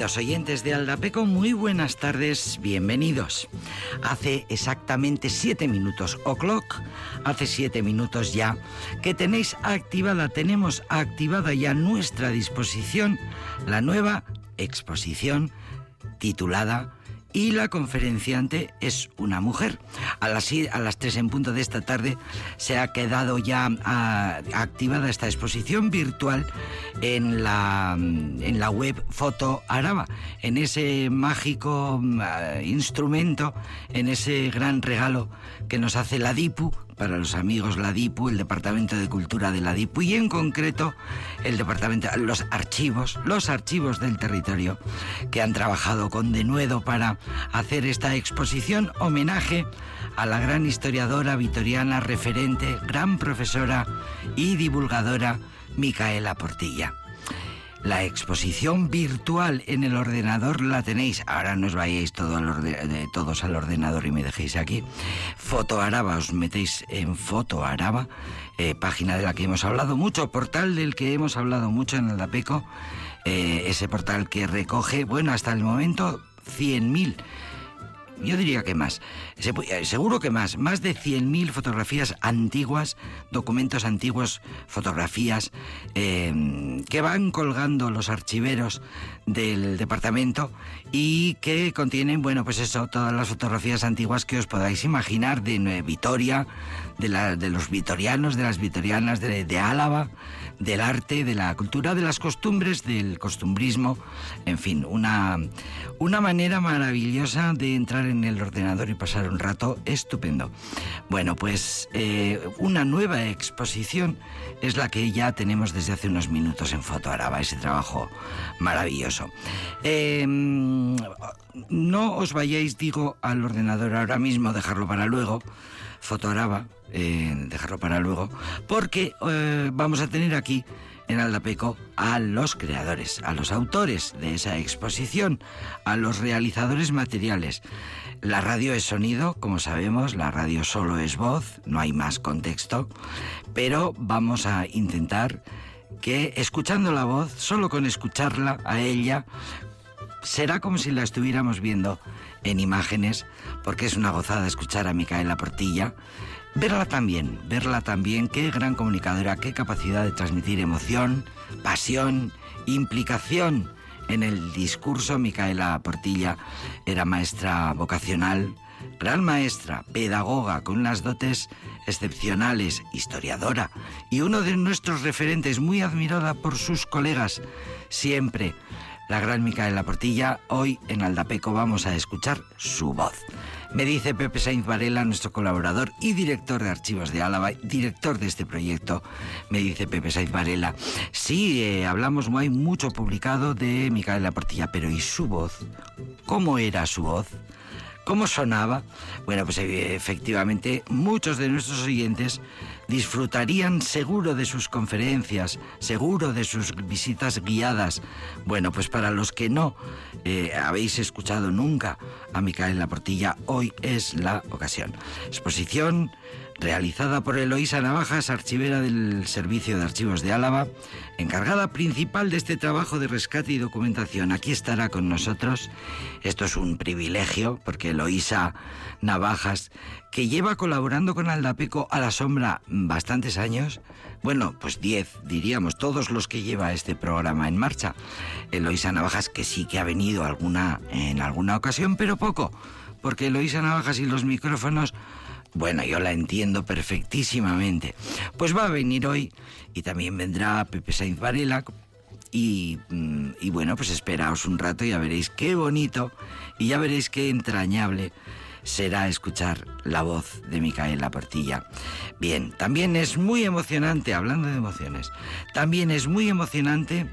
Oyentes de Aldapeco, muy buenas tardes, bienvenidos. Hace exactamente siete minutos, o'clock, hace siete minutos ya, que tenéis activada, tenemos activada ya nuestra disposición la nueva exposición titulada y la conferenciante es una mujer. A las, a las 3 en punto de esta tarde se ha quedado ya ah, activada esta exposición virtual en la, en la web Foto Araba, en ese mágico ah, instrumento, en ese gran regalo que nos hace la DIPU para los amigos la DIPU, el Departamento de Cultura de la DIPU y en concreto el Departamento, los archivos, los archivos del territorio que han trabajado con denuedo para hacer esta exposición homenaje a la gran historiadora vitoriana, referente, gran profesora y divulgadora Micaela Portilla. La exposición virtual en el ordenador la tenéis. Ahora no os vayáis todos al ordenador y me dejéis aquí. Foto Araba, os metéis en Foto Araba, eh, página de la que hemos hablado mucho, portal del que hemos hablado mucho en el DAPECO. Eh, ese portal que recoge, bueno, hasta el momento 100.000 yo diría que más, eh, seguro que más, más de 100.000 fotografías antiguas, documentos antiguos, fotografías eh, que van colgando los archiveros del departamento y que contienen, bueno, pues eso, todas las fotografías antiguas que os podáis imaginar de Vitoria, de, la, de los vitorianos, de las vitorianas de, Álava, del arte, de la cultura, de las costumbres, del costumbrismo, en fin, una, una manera maravillosa de entrar en el ordenador y pasar un rato estupendo. Bueno, pues eh, una nueva exposición es la que ya tenemos desde hace unos minutos en Foto Araba, ese trabajo maravilloso. Em, no os vayáis, digo, al ordenador ahora mismo, dejarlo para luego. Foto Araba, eh, dejarlo para luego, porque eh, vamos a tener aquí en Aldapeco a los creadores, a los autores de esa exposición, a los realizadores materiales. La radio es sonido, como sabemos, la radio solo es voz, no hay más contexto, pero vamos a intentar que escuchando la voz, solo con escucharla a ella, será como si la estuviéramos viendo en imágenes, porque es una gozada escuchar a Micaela Portilla, Verla también, verla también, qué gran comunicadora, qué capacidad de transmitir emoción, pasión, implicación en el discurso. Micaela Portilla era maestra vocacional, gran maestra, pedagoga, con unas dotes excepcionales, historiadora y uno de nuestros referentes, muy admirada por sus colegas, siempre. La gran Micaela Portilla, hoy en Aldapeco vamos a escuchar su voz. Me dice Pepe Sainz Varela, nuestro colaborador y director de Archivos de Álava, director de este proyecto, me dice Pepe Sainz Varela, sí, eh, hablamos, hay mucho publicado de Micaela Portilla, pero ¿y su voz? ¿Cómo era su voz? ¿Cómo sonaba? Bueno, pues eh, efectivamente muchos de nuestros oyentes disfrutarían seguro de sus conferencias, seguro de sus visitas guiadas. Bueno, pues para los que no eh, habéis escuchado nunca a Micaela Portilla, hoy es la ocasión. Exposición realizada por Eloísa Navajas, archivera del Servicio de Archivos de Álava, encargada principal de este trabajo de rescate y documentación. Aquí estará con nosotros. Esto es un privilegio porque Eloísa Navajas, que lleva colaborando con Aldapeco a la sombra bastantes años, bueno, pues diez, diríamos, todos los que lleva este programa en marcha. Eloísa Navajas, que sí que ha venido alguna, en alguna ocasión, pero poco, porque Eloísa Navajas y los micrófonos bueno, yo la entiendo perfectísimamente. Pues va a venir hoy y también vendrá Pepe Sainz Varela. Y, mm, y bueno, pues esperaos un rato y ya veréis qué bonito y ya veréis qué entrañable será escuchar la voz de Micaela Portilla. Bien, también es muy emocionante, hablando de emociones, también es muy emocionante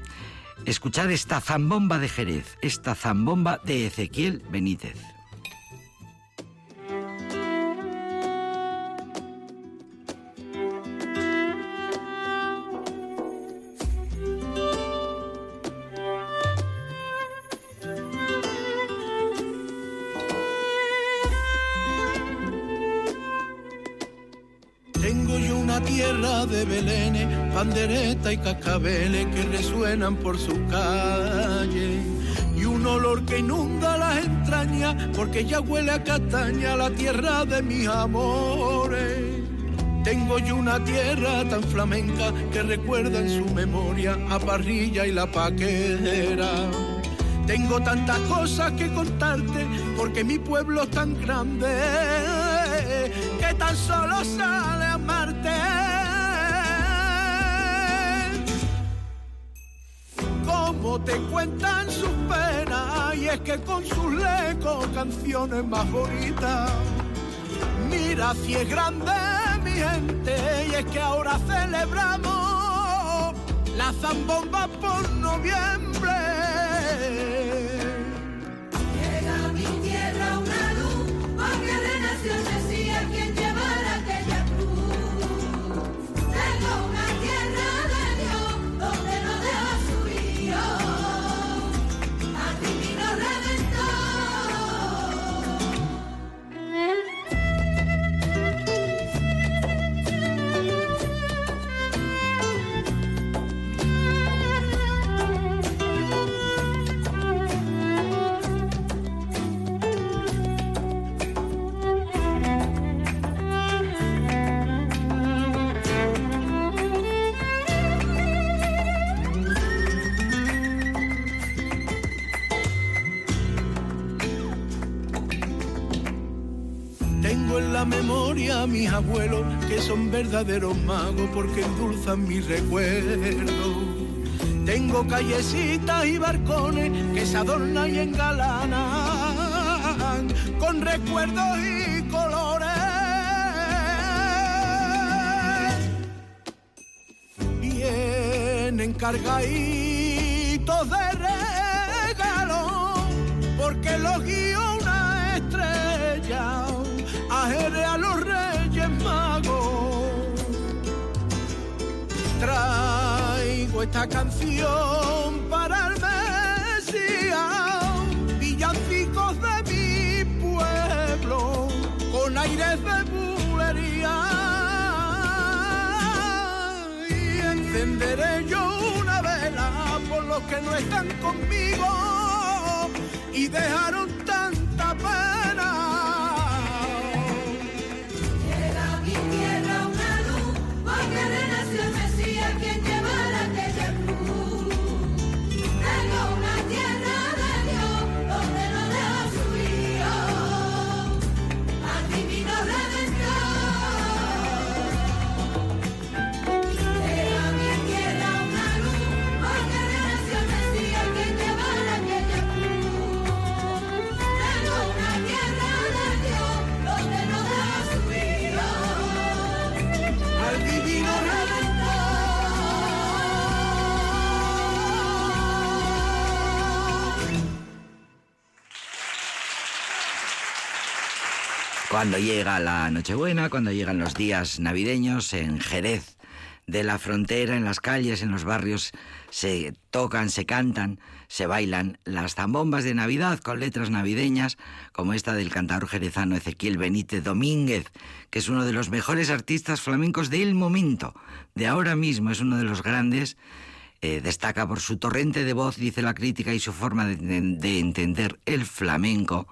escuchar esta zambomba de Jerez, esta zambomba de Ezequiel Benítez. Pandereta y cascabeles que resuenan por su calle y un olor que inunda las entrañas, porque ya huele a castaña la tierra de mis amores. Tengo yo una tierra tan flamenca que recuerda en su memoria a Parrilla y la Paquera. Tengo tantas cosas que contarte porque mi pueblo es tan grande que tan solo sale Te cuentan sus penas y es que con sus lecos canciones más bonitas. Mira si es grande mi gente y es que ahora celebramos la zambomba por noviembre. Mis abuelos, que son verdaderos magos porque endulzan mi recuerdo. Tengo callecitas y barcones que se adornan y engalanan con recuerdos y colores. Vienen cargaditos de esta canción para el Mesías, villancicos de mi pueblo, con aires de bulería. Y encenderé yo una vela por los que no están conmigo y dejaron Cuando llega la Nochebuena, cuando llegan los días navideños en Jerez de la frontera, en las calles, en los barrios, se tocan, se cantan, se bailan las zambombas de Navidad con letras navideñas, como esta del cantador jerezano Ezequiel Benítez Domínguez, que es uno de los mejores artistas flamencos del momento, de ahora mismo, es uno de los grandes. Eh, destaca por su torrente de voz, dice la crítica, y su forma de entender el flamenco.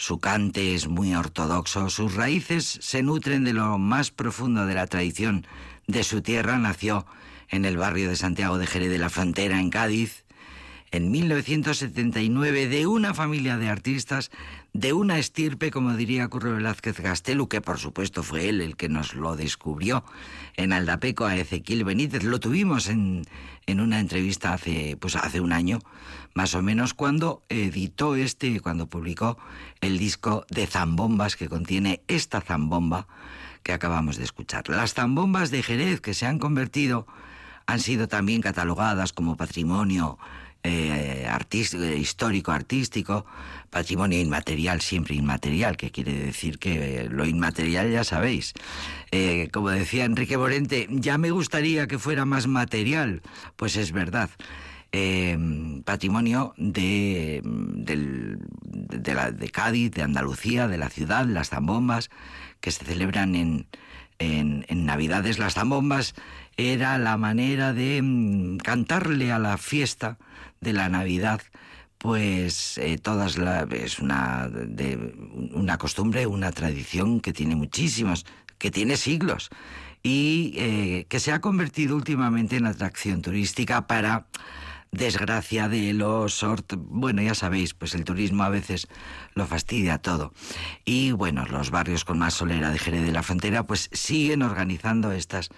Su cante es muy ortodoxo, sus raíces se nutren de lo más profundo de la tradición de su tierra. Nació en el barrio de Santiago de Jerez de la Frontera, en Cádiz, en 1979 de una familia de artistas, de una estirpe, como diría Curro Velázquez Gastelu, que por supuesto fue él el que nos lo descubrió en Aldapeco a Ezequiel Benítez. Lo tuvimos en, en una entrevista hace, pues hace un año, más o menos, cuando editó este, cuando publicó el disco de zambombas que contiene esta zambomba que acabamos de escuchar. Las zambombas de Jerez que se han convertido han sido también catalogadas como patrimonio eh, histórico artístico, patrimonio inmaterial, siempre inmaterial, que quiere decir que lo inmaterial ya sabéis. Eh, como decía Enrique Borente, ya me gustaría que fuera más material, pues es verdad. Eh, patrimonio de, de, la, de Cádiz, de Andalucía, de la ciudad, las zambombas, que se celebran en, en, en Navidades. Las zambombas era la manera de mm, cantarle a la fiesta de la Navidad pues eh, todas la, es una, de, una costumbre, una tradición que tiene muchísimos, que tiene siglos y eh, que se ha convertido últimamente en atracción turística para desgracia de los... Bueno, ya sabéis, pues el turismo a veces lo fastidia todo. Y bueno, los barrios con más solera de Jerez de la Frontera pues siguen organizando estas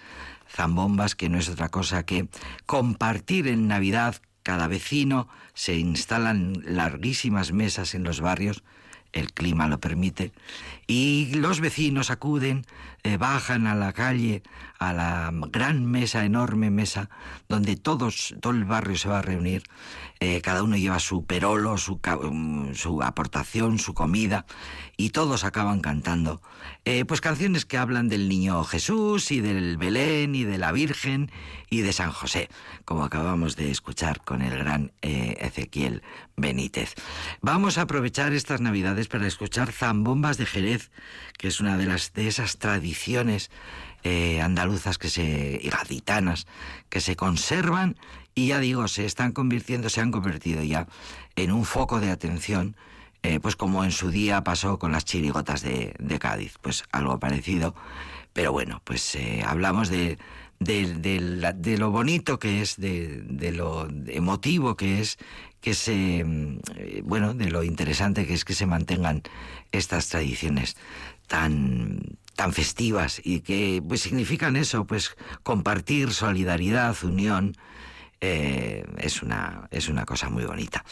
zambombas que no es otra cosa que compartir en Navidad cada vecino, se instalan larguísimas mesas en los barrios, el clima lo permite, y los vecinos acuden, eh, bajan a la calle, a la gran mesa, enorme mesa, donde todos, todo el barrio se va a reunir, eh, cada uno lleva su perolo, su, mm, su, aportación, su comida, y todos acaban cantando, eh, pues canciones que hablan del niño Jesús y del Belén y de la Virgen y de San José, como acabamos de escuchar con el gran Ezequiel Benítez. Vamos a aprovechar estas Navidades para escuchar zambombas de Jerez que es una de, las, de esas tradiciones eh, andaluzas que se, y gaditanas que se conservan y ya digo, se están convirtiendo, se han convertido ya en un foco de atención, eh, pues como en su día pasó con las chirigotas de, Cádiz, pues algo parecido. Pero bueno, pues eh, hablamos de, de, lo bonito que es, de, lo emotivo que es, que se, bueno, de lo interesante que es que se mantengan estas tradiciones tan, tan festivas y que pues significan eso, pues compartir, solidaridad, unión. Eh, es, una, es una cosa muy bonita.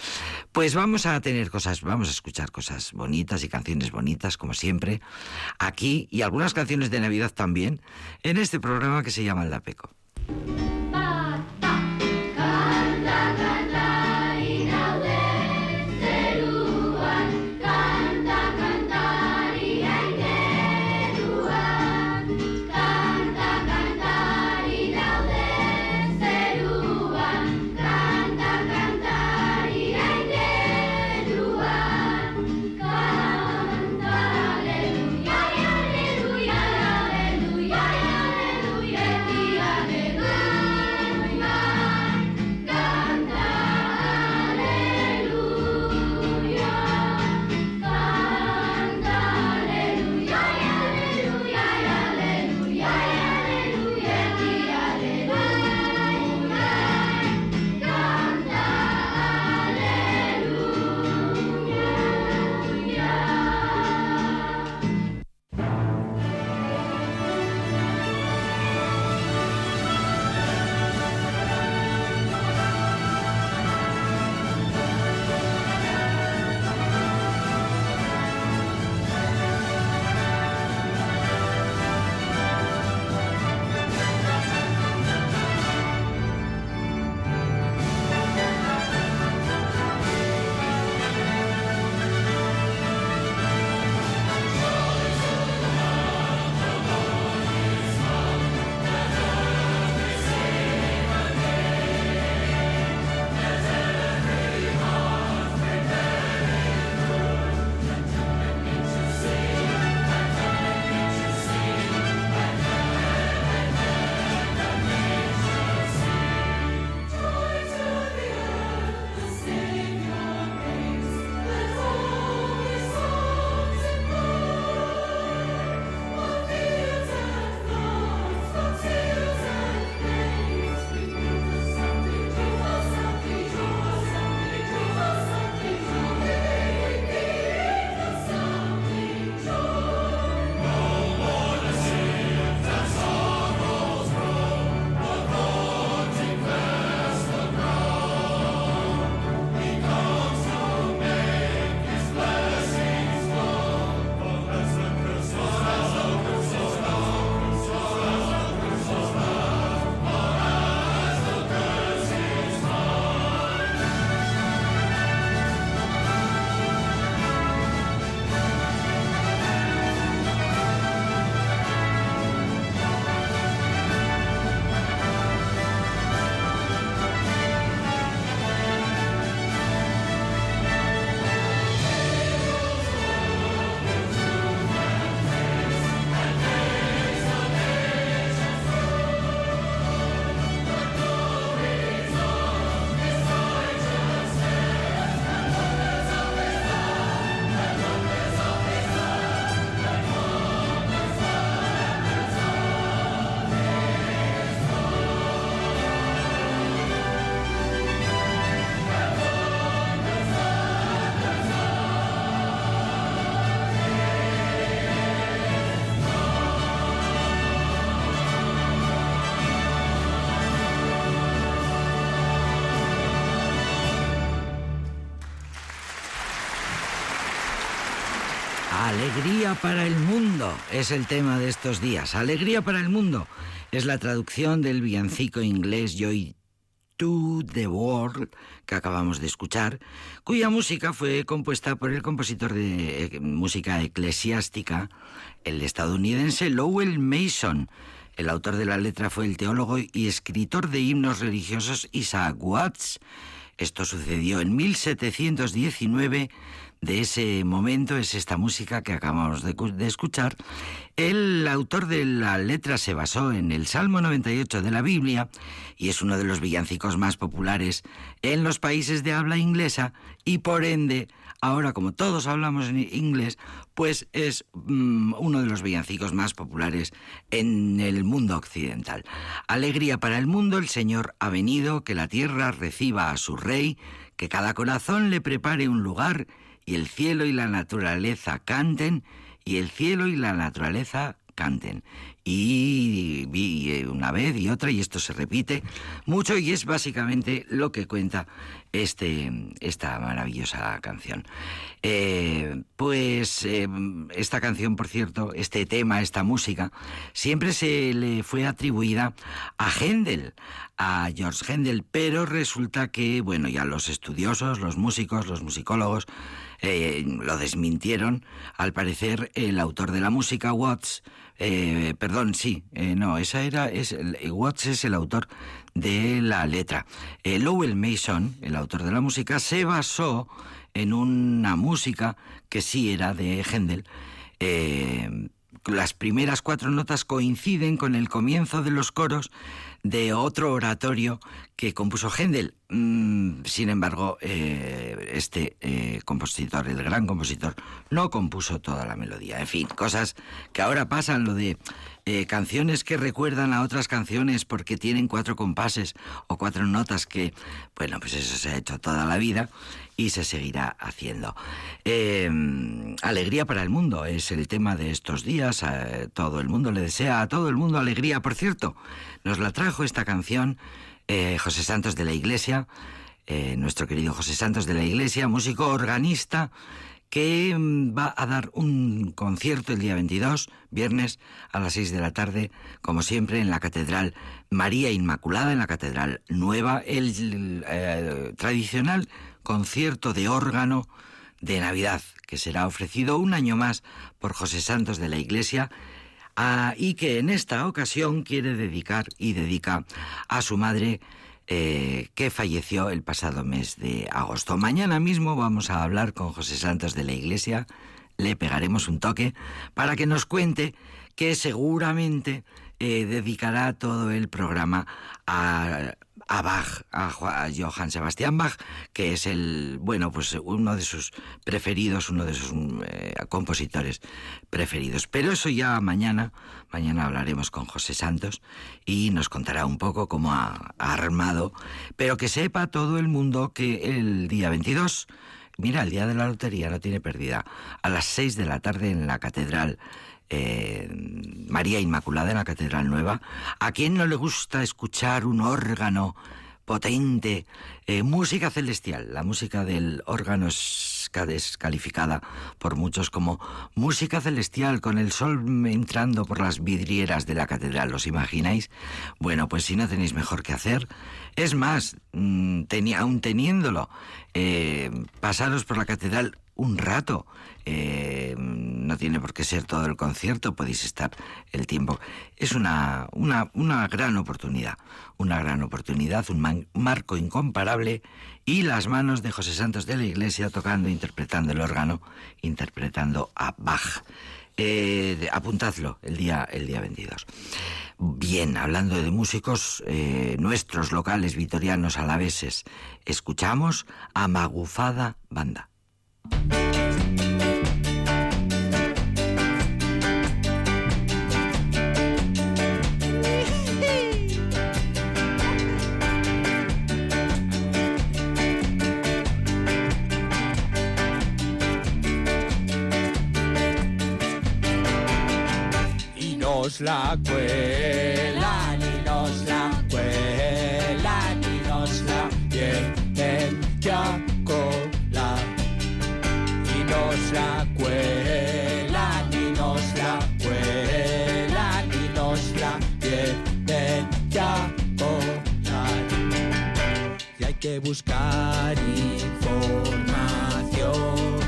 Pues vamos a tener cosas, vamos a escuchar cosas bonitas y canciones bonitas, como siempre, aquí y algunas canciones de Navidad también, en este programa que se llama El Dapeco. Alegría para el mundo es el tema de estos días. Alegría para el mundo es la traducción del villancico inglés Joy to the World que acabamos de escuchar, cuya música fue compuesta por el compositor de eh, música eclesiástica, el estadounidense Lowell Mason. El autor de la letra fue el teólogo y escritor de himnos religiosos Isaac Watts. Esto sucedió en 1719 de ese momento es esta música que acabamos de, escuchar. El autor de la letra se basó en el Salmo 98 de la Biblia y es uno de los villancicos más populares en los países de habla inglesa y por ende, ahora como todos hablamos en inglés, pues es mm, uno de los villancicos más populares en el mundo occidental. Alegría para el mundo, el Señor ha venido, que la tierra reciba a su rey, que cada corazón le prepare un lugar y el cielo y la naturaleza canten, y el cielo y la naturaleza canten. Y vi eh, una vez y otra, y esto se repite mucho, y es básicamente lo que cuenta este, esta maravillosa canción. Eh, pues eh, esta canción, por cierto, este tema, esta música, siempre se le fue atribuida a Händel, a George Händel, pero resulta que, bueno, ya los estudiosos, los músicos, los musicólogos, eh, lo desmintieron. Al parecer, el autor de la música, Watts, eh, perdón, sí, eh, no, esa era, es, Watts es el autor de la letra. Lowell Mason, el autor de la música, se basó en una música que sí era de Händel. las primeras cuatro notas coinciden con el comienzo de los coros de otro oratorio que compuso Händel. Mm, sin embargo, eh, este eh, compositor, el gran compositor, no compuso toda la melodía. En fin, cosas que ahora pasan, lo de eh, canciones que recuerdan a otras canciones porque tienen cuatro compases o cuatro notas que, bueno, pues eso se ha hecho toda la vida y se seguirá haciendo. alegría para el mundo es el tema de estos días. todo el mundo le desea a todo el mundo alegría. Por cierto, nos la trajo esta canción eh, José Santos de la Iglesia, eh, nuestro querido José Santos de la Iglesia, músico organista, que mm, va a dar un concierto el día 22, viernes, a las 6 de la tarde, como siempre, en la Catedral María Inmaculada, en la Catedral Nueva, el eh, tradicional concierto de órgano de Navidad, que será ofrecido un año más por José Santos de la Iglesia y que en esta ocasión quiere dedicar y dedica a su madre eh, que falleció el pasado mes de agosto. Mañana mismo vamos a hablar con José Santos de la Iglesia, le pegaremos un toque para que nos cuente que seguramente eh, dedicará todo el programa a a Bach, a, Johann Sebastian Bach, que es el, bueno, pues uno de sus preferidos, uno de sus eh, compositores preferidos. Pero eso ya mañana, mañana hablaremos con José Santos y nos contará un poco cómo ha, armado, pero que sepa todo el mundo que el día 22, mira, el día de la lotería no tiene pérdida, a las 6 de la tarde en la catedral eh, María Inmaculada en la Catedral Nueva. ¿A quién no le gusta escuchar un órgano potente? Eh, música celestial. La música del órgano es descalificada por muchos como música celestial con el sol entrando por las vidrieras de la catedral. ¿Os imagináis? Bueno, pues si no tenéis mejor que hacer. Es más, mm, aún teniéndolo, eh, pasaros por la catedral un rato. Eh, no tiene por qué ser todo el concierto, podéis estar el tiempo. Es una, una, gran oportunidad, una gran oportunidad, un, marco incomparable y las manos de José Santos de la Iglesia tocando, interpretando el órgano, interpretando a Bach. Eh, apuntadlo el día, el día 22. Bien, hablando de músicos eh, nuestros locales vitorianos alaveses, escuchamos a Magufada Banda. La cuela, buscar información,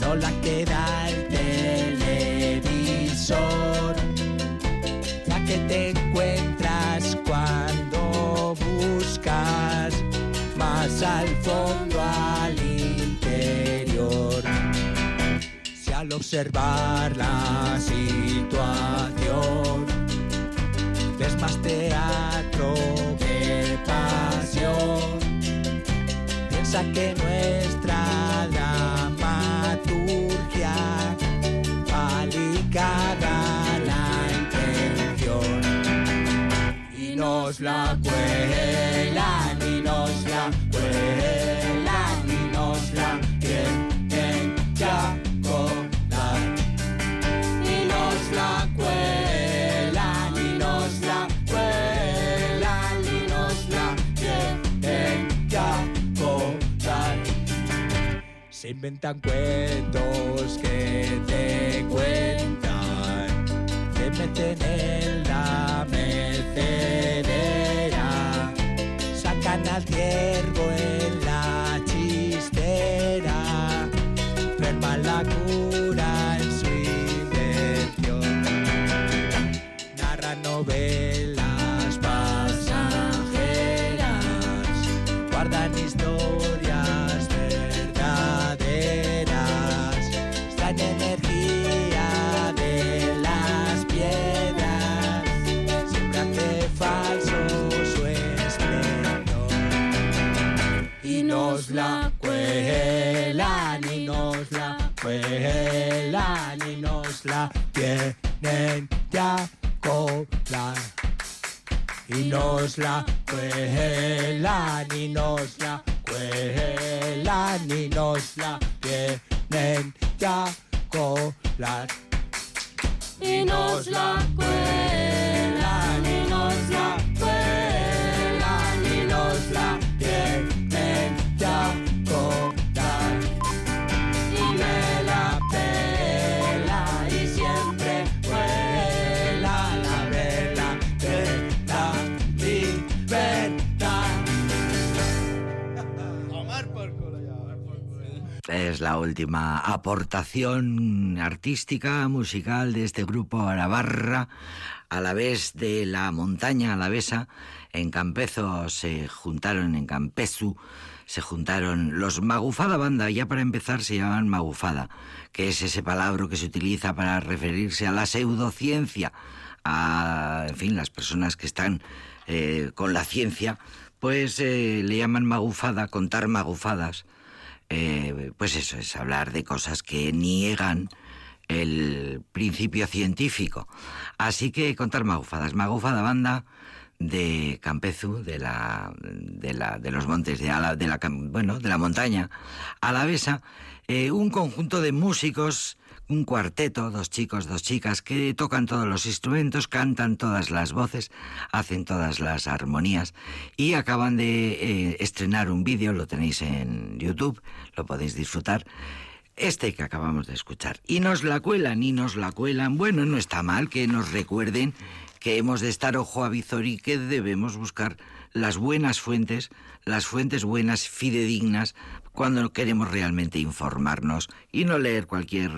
no la que da el televisor, la que te encuentras cuando buscas más al fondo, al interior. Si al observar la situación ves piensa que nuestra dramaturgia va ligada a la intención y nos la cuelan inventan cuentos que te cuentan te meten en la mecedera sacan al ciervo tienen ya colar. Y nos la cuelan y nos la cuelan y nos la tienen ya colar. Y nos la cuelan y nos la cuelan Es la última aportación artística, musical de este grupo Arabarra, a la vez de la montaña alavesa. En Campezo se juntaron, en Campezu se juntaron los Magufada Banda, ya para empezar se llaman Magufada, que es ese palabra que se utiliza para referirse a la pseudociencia, a, en fin, las personas que están eh, con la ciencia, pues eh, le llaman Magufada, contar magufadas. Eh, pues eso es hablar de cosas que niegan el principio científico. Así que contar magufadas. Magufada banda de Campezu, de la, de la, de los montes de Ala, de la, bueno, de la montaña alavesa, eh, un conjunto de músicos, un cuarteto, dos chicos, dos chicas, que tocan todos los instrumentos, cantan todas las voces, hacen todas las armonías y acaban de eh, estrenar un vídeo, lo tenéis en YouTube, lo podéis disfrutar. Este que acabamos de escuchar. Y nos la cuelan y nos la cuelan. Bueno, no está mal que nos recuerden que hemos de estar ojo a visor y que debemos buscar las buenas fuentes, las fuentes buenas, fidedignas, cuando queremos realmente informarnos y no leer cualquier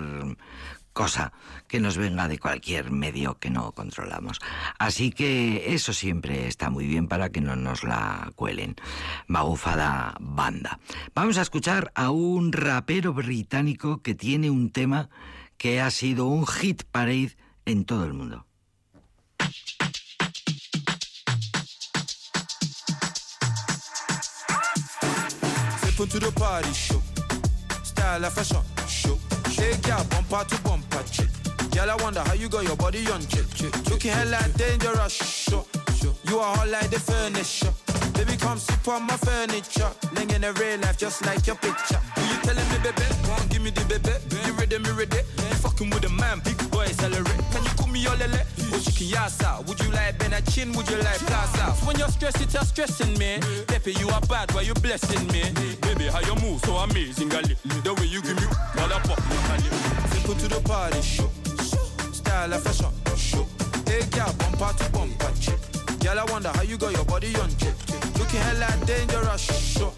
cosa que nos venga de cualquier medio que no controlamos. Así que eso siempre está muy bien para que no nos la cuelen. Magufada banda. Vamos a escuchar a un rapero británico que tiene un tema que ha sido un hit parade en todo el mundo. Step into the party show. Style and fashion show. Shake your bumper to bumper chick. Girl, I wonder how you got your body on chick. chick. Looking hella dangerous. Show. You are hot like the furniture. Baby, come sit on my furniture. Living in real life just like your picture. You telling me, baby? Come give me the baby. You ready, me ready? You fucking with a man, big boy, celebrate. Can you call me your lele? Oh, or chicken yasa? Would you like Ben a chin? Would you like plaza? When you're stressed, it's a stressing me. Pepe, you are bad, why you blessing me? Baby, how you move so amazing, gali. The way you give me, all up, Simple to the party, show. Style and fashion, show. Hey, girl, bumper to bumper, chick. Girl, I wonder how you got your body on chip. Looking hella dangerous. So,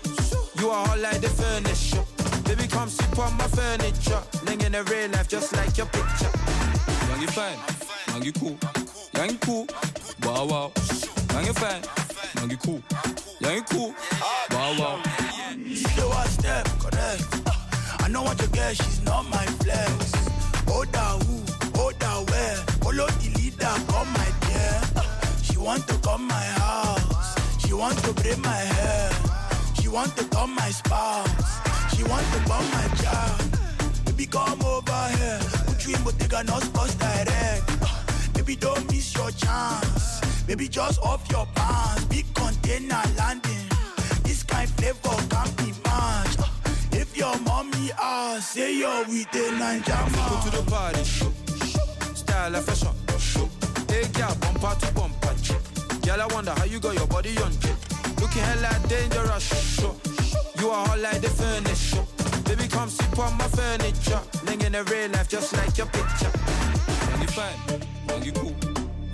you are hot like the furniture. Baby, come sit on my furniture. Living in a real life just like your picture. Young, you fine. Young, you cool. Young, you cool. Wow, wow. Young, you fine. Young, you cool. Young, you cool. Wow, wow. Slow a step, correct. I know what you get, she's not my flex. Oda who, Oda where, follow the leader, come my dear. She want to come my house, she want to braid my hair. She want to come my spouse, she want to come my child. Baby come over here, put you in Bottega, not sports direct. Baby don't miss your chance, baby just off your pants. Big container landing, this kind of flavor can't be matched. If your mommy asks, say you're with the Ninja Go to the party. Style and fashion. Hey, girl, bumper to bumper. Girl, I wonder how you got your body on. Looking hella dangerous. You are hot like the furniture. Baby, come sit on my furniture. Living in the real life just like your picture. Young, you fine. Young, you cool.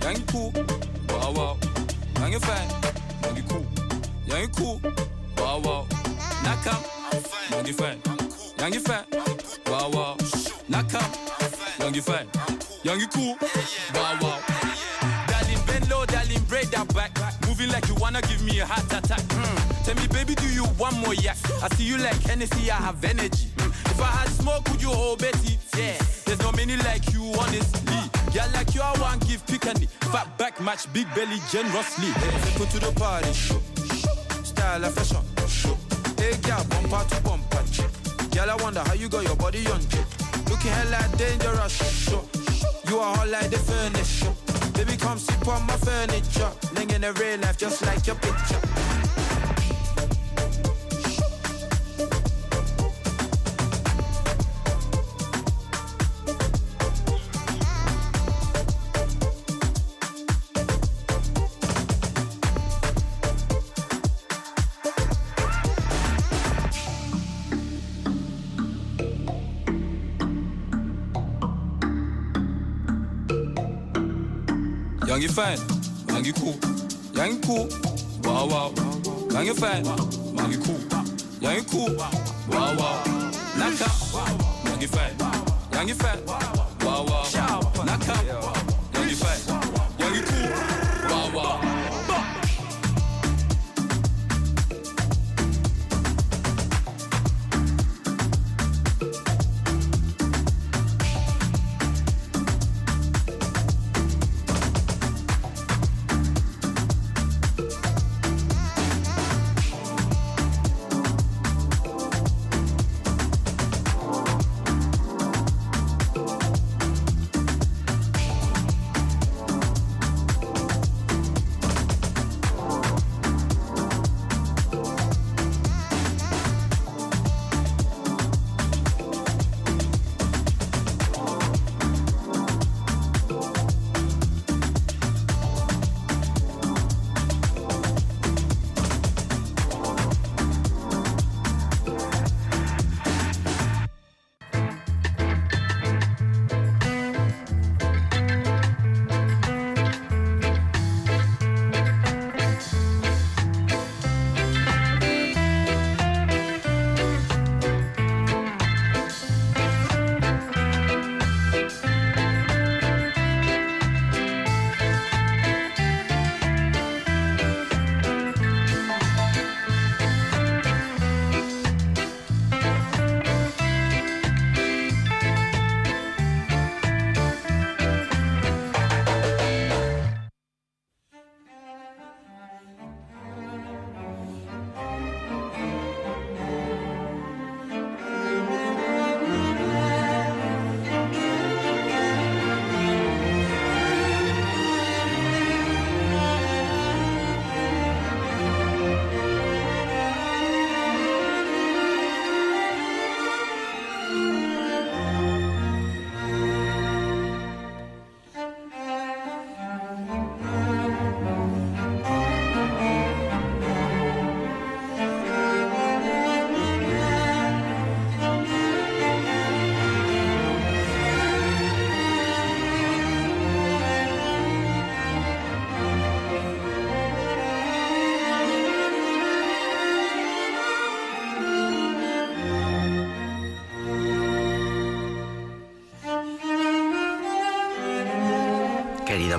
Young, you cool. Wow, wow. Young, you fine. Young, you cool. Young, you cool. Wow, wow. Up. Young, you fine. Young, you fine. Wow, wow. Up. Young, you fine. Young, you cool. Wow, wow. Darling, bend low, darling, break that back. Moving like you wanna give me a heart attack. Mm. Tell me, baby, do you want more yak? I see you like Hennessy, I have energy. Mm. If I had smoke, would you hold Betty? Yeah, there's no many like you, honestly. Yeah, like you, I want give picani. Fat back match, big belly generously. Hey, go to the party. Style and fashion. Hey, girl, bumper to bumper. Girl, I wonder how you got your body on. Looking hella dangerous. You are hot like the furniture. Baby, come sit on my furniture. Living in real life just like your picture. fijn, maak je cool. Ja, je cool. Wow, wow. Maak je fijn, maak je cool. Ja, je cool. Wow, wow. Naka, maak je fijn. Ja, je fijn. Wow, wow. Naka, ja, je fijn. Ja, je cool.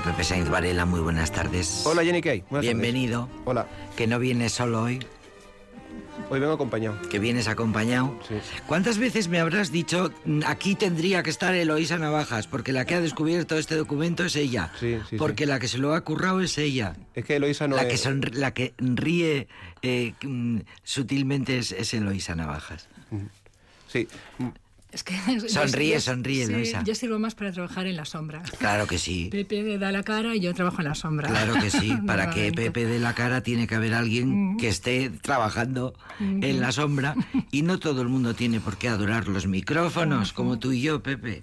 Pepe Sainz Varela, muy buenas tardes. Hola Jenny Kay. Buenas Bienvenido. tardes. Hola. Que no vienes solo hoy, Hoy vengo acompañado. que vienes acompañado. Sí. ¿Cuántas veces me habrás dicho, "Mm, aquí tendría que estar Eloísa Navajas, porque la que ha descubierto este documento es ella? Sí, sí, porque sí. la que se lo ha currado es ella. Es que Eloisa no la, es... que la que ríe eh, mm, sutilmente es, es Eloísa Navajas. Sí. Mm, Es que Sonríe, yo- sonríe, sí, Eloisa. Yo sirvo más para trabajar en la sombra. Claro que sí. Pepe da la cara y yo trabajo en la sombra. Claro que sí, para que. Pepe de la cara tiene que haber alguien que esté trabajando en la sombra y no todo el mundo tiene por qué adorar los micrófonos, como tú y yo, Pepe.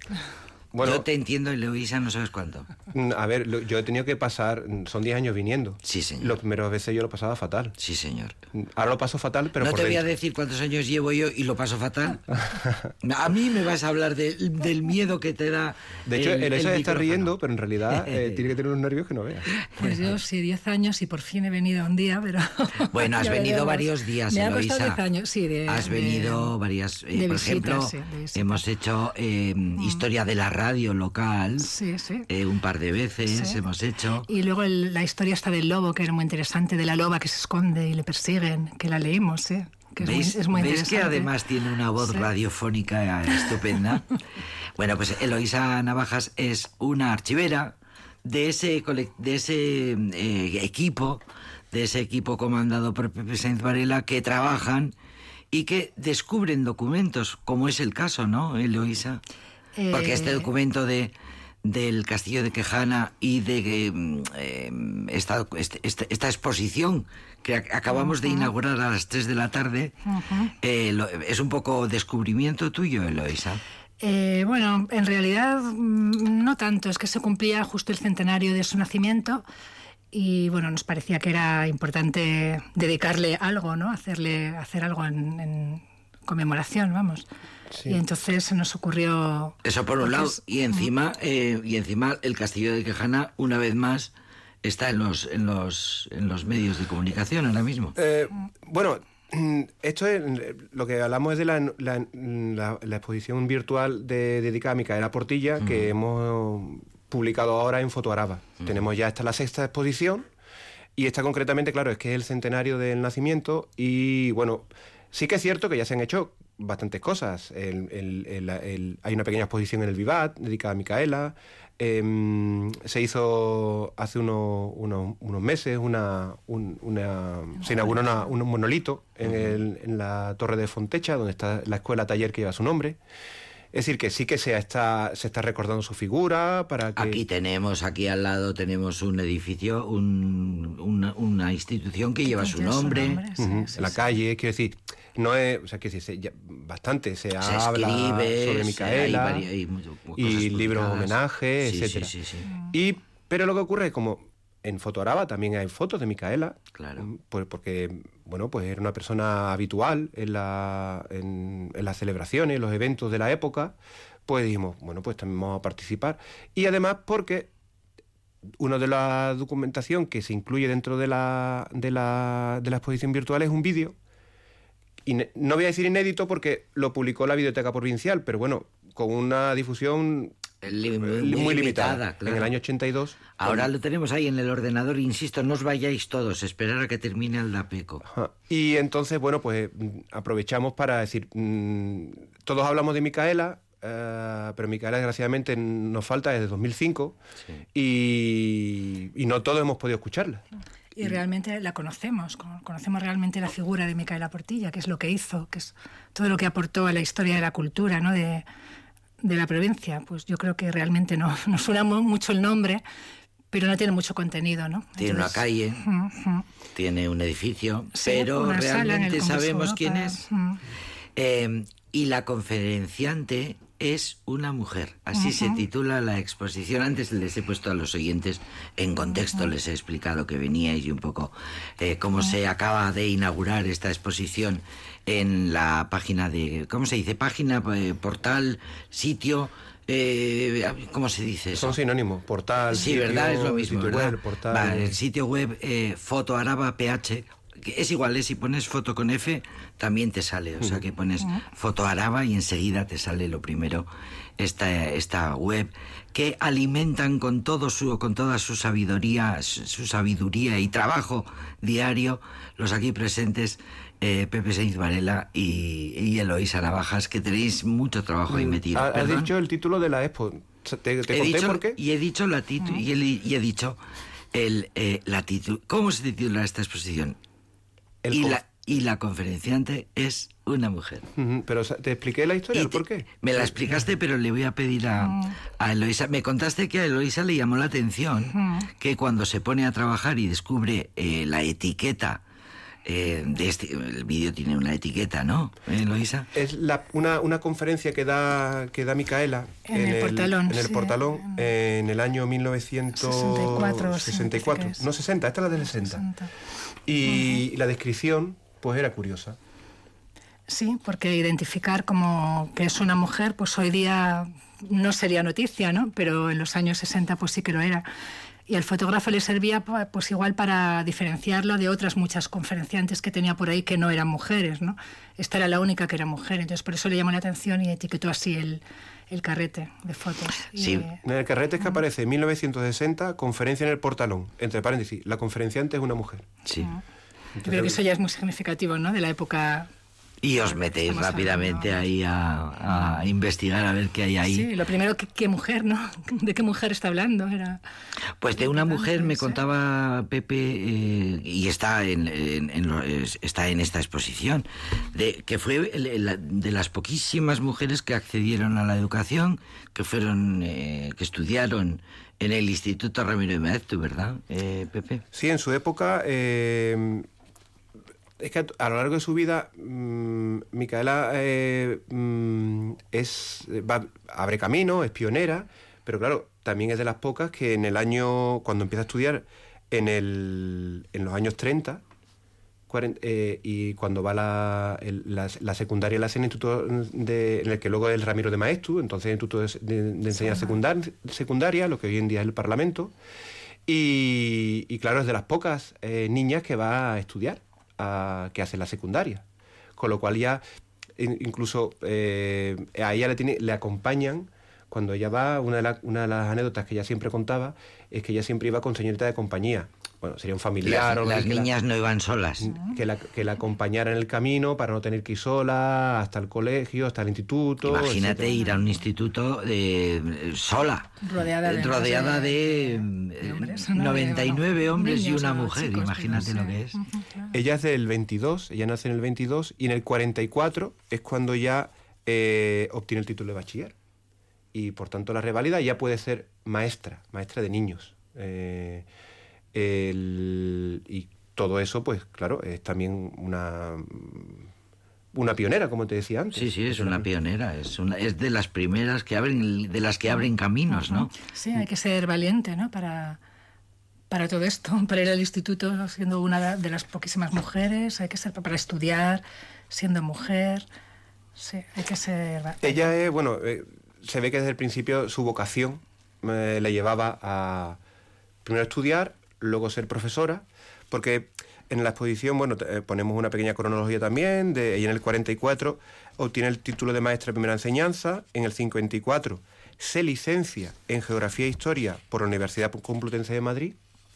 Bueno- yo te entiendo y Eloísa no sabes cuánto. mm, A ver, lo- yo he tenido que pasar... mm, Son 10 años viniendo. Sí, señor. Las primeras veces yo lo pasaba fatal. Sí, señor. Mm, Ahora lo paso fatal, pero no por te voy a dentro. decir cuántos años llevo yo y lo paso fatal. A mí me vas a hablar de- del miedo que te da. De hecho, el- Eloisa el está micrófono. riendo, pero en realidad eh, tiene que tener unos nervios que no veas. Pues yo sí, 10 años y por fin he venido un día, pero... Bueno, has venido varios días, Me ha Eloísa. costado 10 años, sí. De, Has de- venido varias... eh, de por visitas, ejemplo, sí, de hemos hecho eh, historia de la radio local. Sí, sí. eh, un par de veces Sí. hemos hecho. Y luego el- la historia está del lobo, que era muy interesante, de la loba que se esconde y le persiguen, que la leímos, sí. Que es, ¿Veis, muy, es muy veis que además tiene una voz radiofónica estupenda? bueno, pues Eloísa Navajas es una archivera de ese, de ese eh, equipo, de ese equipo comandado por Pepe Sainz Varela, que trabajan y que descubren documentos, como es el caso, ¿no, Porque este Eh, documento de del castillo de Quejana y de eh, eh, esta, este- este- esta exposición que ac- acabamos de inaugurar a las 3 de la tarde eh, lo- es un poco descubrimiento tuyo, Eloisa. Eh, bueno, en realidad mm, no tanto, es que se cumplía justo el centenario de su nacimiento y bueno, nos parecía que era importante dedicarle algo, ¿no? Hacerle, hacer algo en, en conmemoración, vamos. Sí. Y entonces se nos ocurrió... Eso por un lado. Y encima, eh, y encima el castillo de Quejana, una vez más, está en los, en los, en los medios de comunicación ahora mismo. Eh, bueno, esto es lo que hablamos es de la, la- la- la exposición virtual de, dedicada a Micaela Portilla que hemos publicado ahora en Fotoaraba. Tenemos ya esta la sexta exposición y esta concretamente, claro, es que es el centenario del nacimiento y bueno, sí que es cierto que ya se han hecho bastantes cosas. El- el- el- el- hay una pequeña exposición en el Vivat dedicada a Micaela. Em, se hizo hace unos, unos- unos meses una, un- una- se inauguró una- un monolito en, el- en la torre de Fontecha, donde está la escuela taller que lleva su nombre. Es decir, que sí que se está, se está recordando su figura para que... Aquí tenemos, aquí al lado tenemos un edificio, un- una, una institución que lleva su nombre. sí, sí, la sí. calle, quiero decir, no es, o sea, quiero decir, se- ya- bastante se, Se habla escribe, sobre Micaela hay hay y libros homenaje, Sí, etcétera. Sí, sí, sí. Y pero lo que ocurre es como en Fotoraba también hay fotos de Micaela, Claro. pues porque bueno, pues era una persona habitual en, la, en, en las celebraciones, los eventos de la época, pues dijimos, bueno, pues también vamos a participar y además porque una de la documentación que se incluye dentro de la, de la, de la exposición virtual es un vídeo. No voy a decir inédito porque lo publicó la Biblioteca Provincial, pero bueno, con una difusión Li- eh, muy, limitada, En claro. el año 82. Ahora con- lo tenemos ahí en el ordenador, insisto, no os vayáis todos, esperar a que termine el DAPECO. Ajá. Y entonces, bueno, pues mm, aprovechamos para decir, mm, todos hablamos de Micaela, eh, pero Micaela desgraciadamente nos falta desde 2005 y, y no todos hemos podido escucharla. Y realmente la conocemos, con- conocemos realmente la figura de Micaela Portilla, que es lo que hizo, que es todo lo que aportó a la historia de la cultura ¿no? de, de la provincia. Pues yo creo que realmente no, no suena mu- mucho el nombre, pero no tiene mucho contenido. ¿no? Tiene una calle, tiene un edificio, Sí, pero realmente sabemos Europa. quién es. Mm. Eh, y la conferenciante es una mujer. Así se titula la exposición. Antes les he puesto a los oyentes en contexto, les he explicado que veníais y un poco eh, cómo se acaba de inaugurar esta exposición en la página de, ¿cómo se dice? Página, eh, portal, sitio. eh, ¿Cómo se dice eso? Son sinónimos, portal, Sí, sitio, ¿verdad? Es lo mismo, sitio ¿verdad? web, portal. Vale, el sitio web eh, Fotoaraba PH, que es igual, ¿eh? si pones foto con F, también te sale. O sea que pones foto araba y enseguida te sale lo primero esta, esta web que alimentan con todo su con toda su sabiduría su sabiduría y trabajo diario los aquí presentes eh, Pepe Sainz Varela y, y Eloísa Navajas que tenéis mucho trabajo ahí metido Ha- Has ¿Perdón? dicho el título de la expo. ¿Te, te he conté dicho, por qué? y he dicho la titu- y, he, y he dicho el eh, la titu- cómo se titula esta exposición El y la y la conferenciante es una mujer Pero te expliqué la historia, Y el te- por qué. Me la explicaste, pero le voy a pedir a, a Eloisa. Me contaste que a Eloisa le llamó la atención que cuando se pone a trabajar y descubre eh, la etiqueta eh, de este. El vídeo tiene una etiqueta, ¿no, Eloisa? Es la- una, una conferencia que da, que da Micaela En el Portalón, en el sí, portalón en el año 64, 1964. sí, me parece que es. no 60, esta es la del 60. 60. Y la descripción, pues era curiosa. Sí, porque identificar como que es una mujer, pues hoy día no sería noticia, ¿no? Pero en los años 60 pues sí que lo era. Y al fotógrafo le servía pues igual para diferenciarla de otras muchas conferenciantes que tenía por ahí que no eran mujeres, ¿no? Esta era la única que era mujer, entonces por eso le llamó la atención y etiquetó así el, el carrete de fotos. Sí. En el carrete es que aparece en 1960, conferencia en el portalón. Entre paréntesis, la conferenciante es una mujer. Sí. yo creo que eso ya es muy significativo, ¿no? De la época Y os metéis Estamos rápidamente hablando- ahí a, a investigar a ver qué hay ahí. Sí, lo primero, ¿qué, qué mujer, no? ¿De qué mujer está hablando? Era... Pues de una mujer me contaba Pepe eh, y está en, en- en lo- es- está en esta exposición de que fue de las poquísimas mujeres que accedieron a la educación que fueron eh, que estudiaron en el Instituto Ramiro de Maeztu, ¿verdad, eh, Pepe? Sí, en su época, eh, es que a, lo largo de su vida, mm, Micaela eh, mm, es, va- abre camino, es pionera, pero claro, también es de las pocas que en el año, cuando empieza a estudiar, en, el, en los años 30, cuaren- eh, y cuando va la, el- la, la secundaria la hace en el instituto de, en el que luego es el Ramiro de Maeztu, entonces el instituto de, de- de enseñanza secundar- secundaria, lo que hoy en día es el Parlamento, y, y claro, es de las pocas eh, niñas que va a estudiar, a- que hace la secundaria. Con lo cual ya, in- incluso eh, a ella le, acompañan, cuando ella va, una de, una de las anécdotas que ella siempre contaba, es que ella siempre iba con señorita de compañía. Bueno, sería un familiar Las, o las que la- niñas no iban solas. que la, que la acompañara en el camino para no tener que ir sola hasta el colegio, hasta el instituto. Imagínate etcétera. ir a un instituto eh, sola, Rodeada de- eh, rodeada de, de eh, hombres, ¿no? De, 99 bueno, hombres y una mujer. chicos, Imagínate no lo que es. Claro. Ella es del 22, ella nace en el 22 y en el 44 es cuando ya eh, obtiene el título de bachiller. Y por tanto la revalida ya puede ser maestra, maestra de niños. Eh, el- y todo eso, pues claro, es también una, una pionera, como te decía antes. Sí, sí, es una pionera, es, una, es de las primeras que abren, de las que abren caminos, ¿no? Sí, hay que ser valiente, ¿no? Para, para todo esto, para ir al instituto siendo una de las poquísimas mujeres, hay que ser para estudiar siendo mujer, sí, hay que ser... Ella es, bueno, eh, se ve que desde el principio su vocación eh, le llevaba a primero estudiar, luego ser profesora, porque en la exposición, bueno, eh, ponemos una pequeña cronología también, de ella en el 44 obtiene el título de maestra de primera enseñanza, en el 54 se licencia en Geografía e Historia por la Universidad Complutense de Madrid,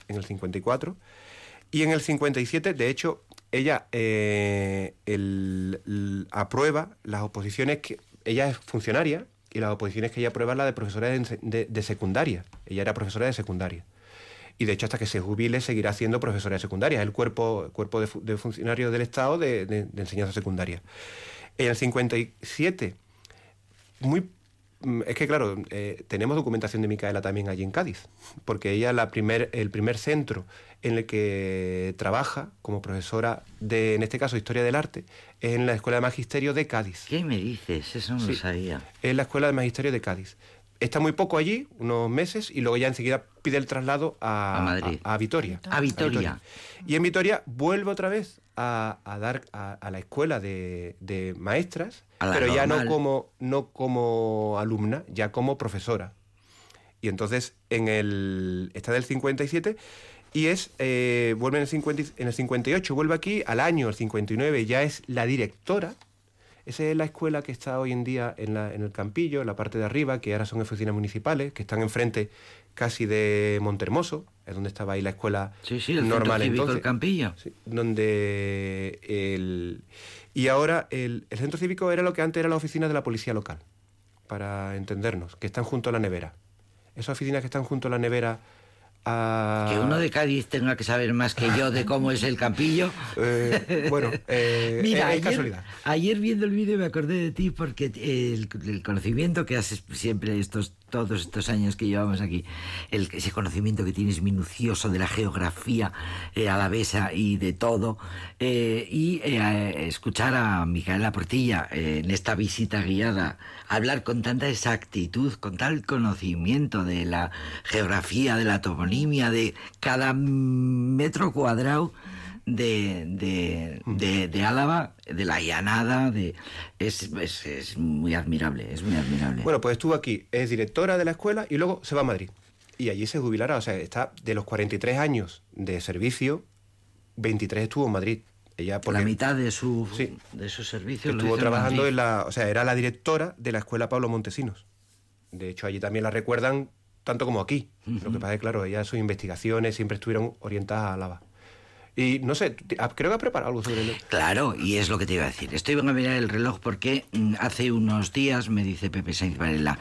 en el 54, y en el 57, de hecho, ella eh, aprueba las oposiciones que... Ella es funcionaria y las oposiciones que ella aprueba es la de profesora de secundaria. Ella era profesora de secundaria. Y de hecho, hasta que se jubile, seguirá siendo profesora de secundaria. Es el cuerpo, cuerpo de, fu- de funcionarios del Estado de, de- de enseñanza secundaria. En el 57, muy mm, es que claro, eh, tenemos documentación de Micaela también allí en Cádiz, porque ella la primer, el primer centro en el que trabaja como profesora de, en este caso, Historia del Arte, es en la Escuela de Magisterio de Cádiz. ¿Qué me dices? Eso no lo Sí. sabía. Es la Escuela de Magisterio de Cádiz. Está muy poco allí, unos meses, y luego ya enseguida pide el traslado a, A Madrid. a- a Vitoria. A Vitoria. Y en Vitoria vuelve otra vez a, dar a, la escuela de, de maestras, pero ya no como, no como alumna, ya como profesora. Y entonces, en el. Está del 57, Y es, eh, vuelve en el, 50 y- en el 58, vuelve aquí, al año, el 59, ya es la directora. Esa es la escuela que está hoy en día en, la- en el Campillo, en la parte de arriba, que ahora son oficinas municipales, que están enfrente casi de Montermoso, es donde estaba ahí la escuela Sí, sí, el normal centro cívico entonces. El Campillo. Sí, donde el... Y ahora el, el centro cívico era lo que antes era la oficina de la policía local, para entendernos, que están junto a la nevera. Esas oficinas que están junto a la nevera... a- Que uno de Cádiz tenga que saber más que yo de cómo es el Campillo. Eh, bueno, eh, Mira, es, es ayer, casualidad. ayer viendo el vídeo me acordé de ti porque el, el conocimiento que haces siempre estos todos estos años que llevamos aquí, el, ese conocimiento que tienes minucioso de la geografía eh, alavesa y de todo, eh, y eh, escuchar a Micaela Portilla eh, en esta visita guiada, hablar con tanta exactitud, con tal conocimiento de la geografía, de la toponimia, de cada metro cuadrado de, de, de, de Álava, de la llanada, de, es, es, es muy admirable, es muy admirable. Bueno, pues estuvo aquí, es directora de la escuela y luego se va a Madrid. Y allí se jubilará, o sea, está de los 43 años de servicio, 23 estuvo en Madrid. Ella porque la mitad de su, Sí. de su servicio estuvo trabajando en la, o sea, era la directora de la escuela Pablo Montesinos. De hecho, allí también la recuerdan tanto como aquí. Lo que pasa es que, claro, ella sus investigaciones siempre estuvieron orientadas a Álava. Y no sé, ah, creo que ha preparado algo sobre el... Claro, y es lo que te iba a decir. Estoy a mirar el reloj porque mm, hace unos días me dice Pepe Sainz Varela,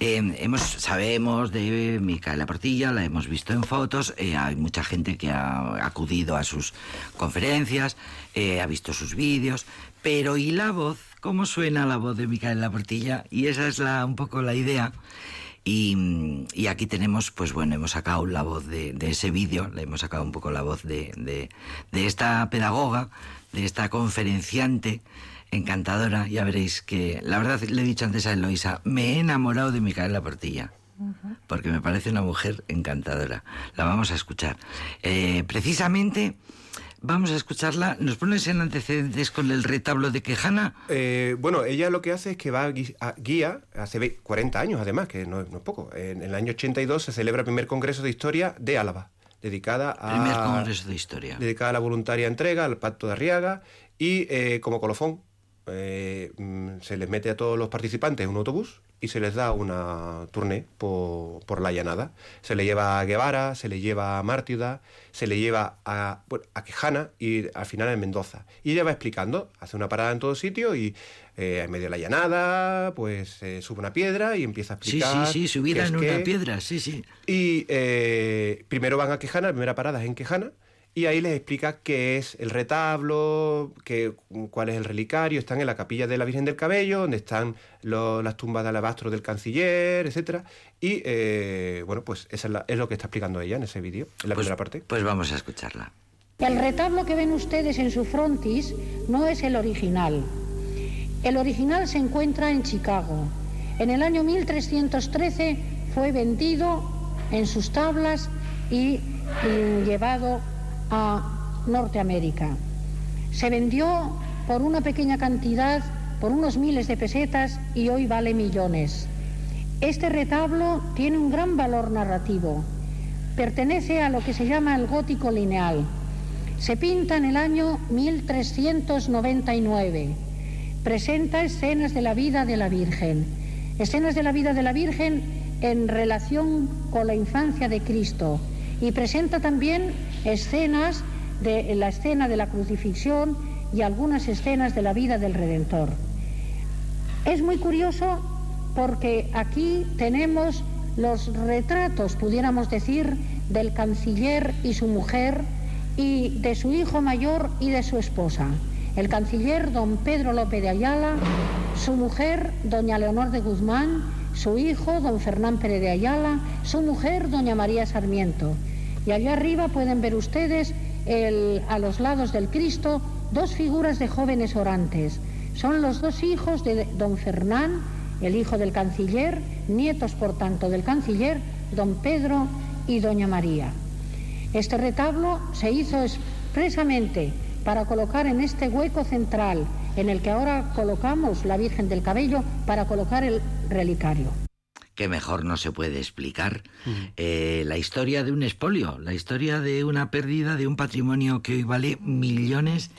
eh, hemos, sabemos de Micaela Portilla, la hemos visto en fotos, eh, hay mucha gente que ha acudido a sus conferencias, eh, ha visto sus vídeos, pero ¿y la voz? ¿Cómo suena la voz de Micaela Portilla? Y esa es la, un poco la idea. Y, y aquí tenemos, pues bueno, hemos sacado la voz de, de ese vídeo, le hemos sacado un poco la voz de, de- de esta pedagoga, de esta conferenciante encantadora. Ya veréis que, la verdad, le he dicho antes a Eloisa, me he enamorado de Micaela Portilla. Porque me parece una mujer encantadora. La vamos a escuchar. Eh, precisamente vamos a escucharla. ¿Nos pones en antecedentes con el retablo de Quejana? Eh, bueno, ella lo que hace es que va a guía, hace ve- 40 años además, que no, es- no es poco. En el año 82 se celebra el primer Congreso de Historia de Álava, dedicada a... Primer Congreso de Historia. dedicada a la voluntaria entrega, al Pacto de Arriaga, y eh, como colofón eh, mm, se les mete a todos los participantes un autobús y se les da una tournée por, por la llanada. Se le lleva a Guevara, se le lleva a Mártida, se le lleva a, bueno, a Quejana y al final en Mendoza. Y ella va explicando, hace una parada en todo sitio y eh, en medio de la llanada, pues eh, sube una piedra y empieza a Sí, explicar. sí, sí, qué subida en una qué. piedra, sí, sí. Y eh, primero van a Quejana, la primera parada es en Quejana, y ahí les explica qué es el retablo, qué, cuál es el relicario. Están en la capilla de la Virgen del Cabello, donde están lo- las tumbas de alabastro del canciller, etcétera. Y eh, bueno, pues eso es, la- es lo que está explicando ella en ese vídeo, en la Pues, primera parte. pues vamos a escucharla. El retablo que ven ustedes en su frontis no es el original. El original se encuentra en Chicago. En el año 1313 fue vendido en sus tablas y, y llevado a Norteamérica. Se vendió por una pequeña cantidad, por unos miles de pesetas y hoy vale millones. Este retablo tiene un gran valor narrativo. Pertenece a lo que se llama el gótico lineal. Se pinta en el año 1399. Presenta escenas de la vida de la Virgen. Escenas de la vida de la Virgen en relación con la infancia de Cristo. Y presenta también escenas de la escena de la crucifixión y algunas escenas de la vida del Redentor. Es muy curioso porque aquí tenemos los retratos, pudiéramos decir, del canciller y su mujer y de su hijo mayor y de su esposa. El canciller don Pedro López de Ayala, su mujer doña Leonor de Guzmán, su hijo don Fernán Pérez de Ayala, su mujer doña María Sarmiento. Y allá arriba pueden ver ustedes a los lados del Cristo dos figuras de jóvenes orantes. Son los dos hijos de don Fernán, el hijo del canciller, nietos por tanto del canciller, don Pedro y doña María. Este retablo se hizo expresamente para colocar en este hueco central en el que ahora colocamos la Virgen del Cabello para colocar el relicario. Que mejor no se puede explicar. Eh, la historia de un expolio, la historia de una pérdida de un patrimonio que hoy vale millones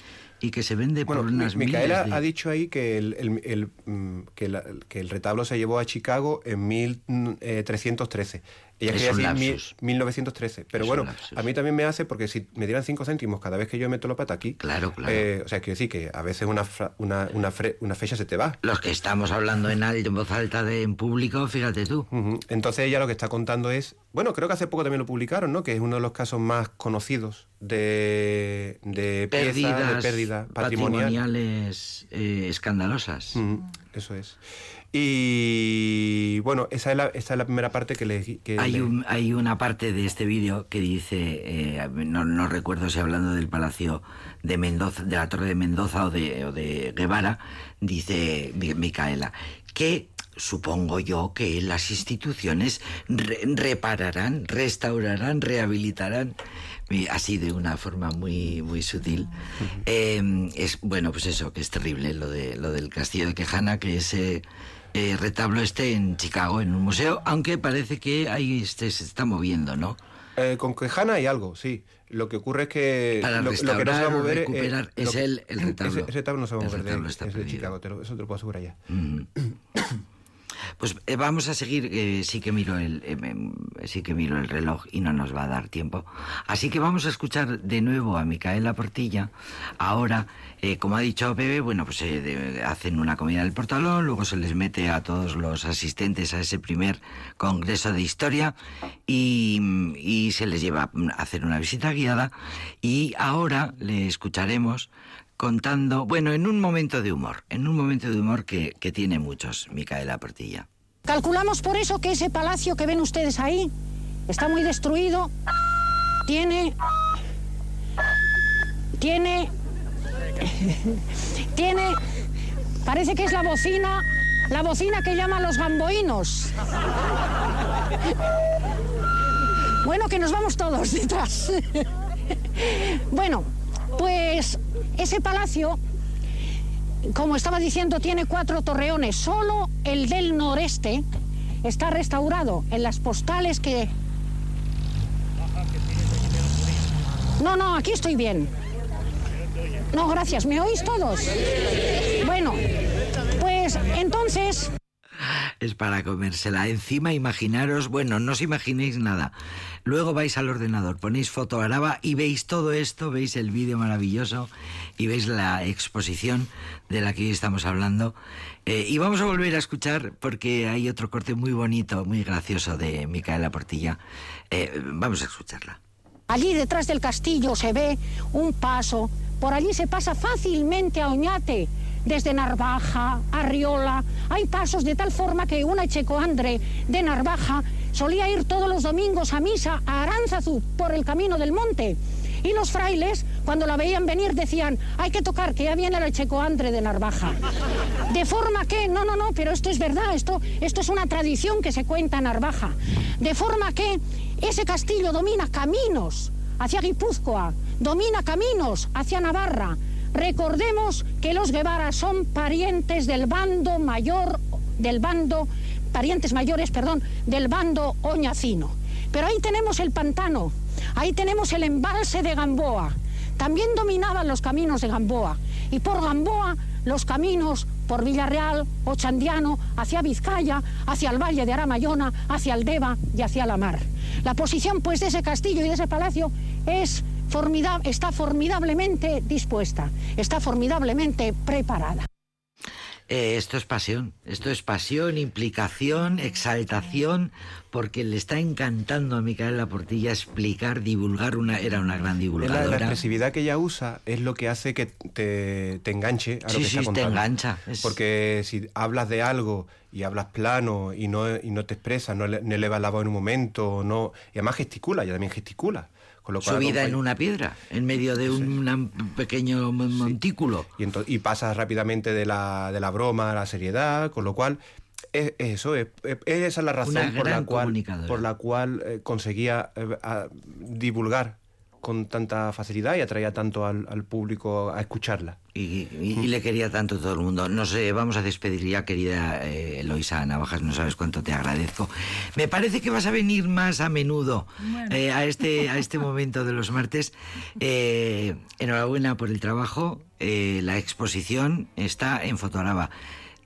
y que se vende Bueno, por unas Micaela miles de- ha dicho ahí que el, el- el, mm, que, la- que el retablo se llevó a Chicago en 1313. Ella Es quería decir lapsus. 1913. Pero Es bueno, a mí también me hace porque si me dieran 5 céntimos cada vez que yo meto la pata aquí. Claro, claro. eh, o sea, quiero decir que a veces una, una, una, fre- una fecha se te va. Los que estamos hablando en, alto, en voz alta de, en público, fíjate tú. Entonces ella lo que está contando es, bueno, creo que hace poco también lo publicaron, ¿no? Que es uno de los casos más conocidos de, de pieza, Pérdidas de pérdida patrimonial. patrimoniales eh, escandalosas. Eso es. Y bueno, esa es la, esa es la primera parte que le... que Hay, le- un- hay una parte de este vídeo que dice, eh, no, no recuerdo si hablando del Palacio de Mendoza, de la Torre de Mendoza o de, o de Guevara, dice Mi- Micaela, que supongo yo que las instituciones re- repararán, restaurarán, rehabilitarán, así de una forma muy, muy sutil. Eh, es bueno, pues eso, que es terrible lo de lo del castillo de Quejana, que ese eh, retablo esté en Chicago, en un museo, aunque parece que ahí este se está moviendo, ¿no? Eh, con Quejana hay algo, sí. Lo que ocurre es que Para lo, lo que no se va a mover es- recuperar, es el- el retablo. Ese, ese retablo no se va a mover de, está es de. Chicago, te lo- eso te lo puedo asegurar ya. Mm. Pues eh, vamos a seguir, eh, sí que miro el eh, sí que miro el reloj y no nos va a dar tiempo. Así que vamos a escuchar de nuevo a Micaela Portilla. Ahora, como ha dicho Pepe, bueno, pues hacen una comida del portalón, luego se les mete a todos los asistentes a ese primer congreso de historia y se les lleva a hacer una visita guiada y ahora le escucharemos contando, bueno, en un momento de humor, en un momento de humor que, que tiene muchos, Micaela Portilla. Calculamos por eso que ese palacio que ven ustedes ahí está muy destruido. Tiene. Tiene. Tiene. Parece que es la bocina. La bocina que llaman los gamboínos. Bueno, que nos vamos todos detrás. Bueno, pues ese palacio como estaba diciendo, tiene cuatro torreones. Solo el del noreste está restaurado en las postales que... No, no, aquí estoy bien. No, gracias. ¿Me oís todos? Bueno, pues entonces... Es para comérsela. Encima, imaginaros, bueno, no os imaginéis nada. Luego vais al ordenador, ponéis foto araba y veis todo esto, veis el vídeo maravilloso y veis la exposición de la que hoy estamos hablando. Eh, y vamos a volver a escuchar porque hay otro corte muy bonito, muy gracioso de Micaela Portilla. Eh, vamos a escucharla. Allí detrás del castillo se ve un paso. Por allí se pasa fácilmente a Oñate. Desde Narvaja, Arriola, hay pasos de tal forma que una checoandre de Narvaja solía ir todos los domingos a misa a Aránzazu por el camino del monte. Y los frailes, cuando la veían venir, decían, hay que tocar, que ya viene la checoandre de Narvaja. De forma que, no, no, no, pero esto es verdad, esto, esto es una tradición que se cuenta en Narvaja. De forma que ese castillo domina caminos hacia Guipúzcoa, domina caminos hacia Navarra. Recordemos que los Guevara son parientes del bando mayor, del bando, parientes mayores, perdón, del bando oñacino. Pero ahí tenemos el pantano, ahí tenemos el embalse de Gamboa. También dominaban los caminos de Gamboa. Y por Gamboa, los caminos por Villarreal, Ochandiano, hacia Vizcaya, hacia el Valle de Aramayona, hacia el Deva y hacia la mar. La posición, pues, de ese castillo y de ese palacio es formida- está formidablemente dispuesta, está formidablemente preparada. Eh, esto es pasión, esto es pasión, implicación, exaltación, porque le está encantando a Micaela Portilla explicar, divulgar una, era una gran Es la, la divulgadora. expresividad que ella usa es lo que hace que te, te enganche a lo Sí, que sí, está te engancha, es- Porque si hablas de algo y hablas plano y no, y no te expresas, no, le- no elevas la voz en un momento, no, y además gesticula, ella también gesticula. Con lo cual Subida en una piedra, en medio de un pequeño mon- montículo. y, y pasas rápidamente de la, de la broma a la seriedad, con lo cual es, es eso, es, es- esa es la razón por la cual, por la cual conseguía eh, divulgar con tanta facilidad y atraía tanto al, al público a escucharla. Y, y- y le quería tanto todo el mundo. No sé, vamos a despedir ya, querida eh, Eloisa Navajas, no sabes cuánto te agradezco. Me parece que vas a venir más a menudo eh, a, este, a este momento de los martes. Eh, enhorabuena por el trabajo. Eh, la exposición está en Fotoraba.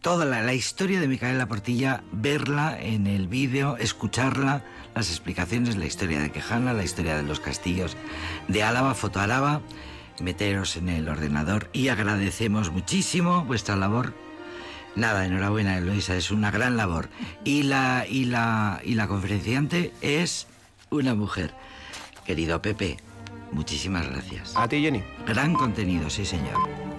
Toda la, la historia de Micaela Portilla, verla en el vídeo, escucharla, las explicaciones, la historia de Quejana, la historia de los castillos de Álava, Fotoálava meteros en el ordenador y agradecemos muchísimo vuestra labor. Nada, enhorabuena, Eloisa, es una gran labor. Y la, y la, y la conferenciante es una mujer. Querido Pepe, muchísimas gracias. A ti, Jenny. Gran contenido, sí señor.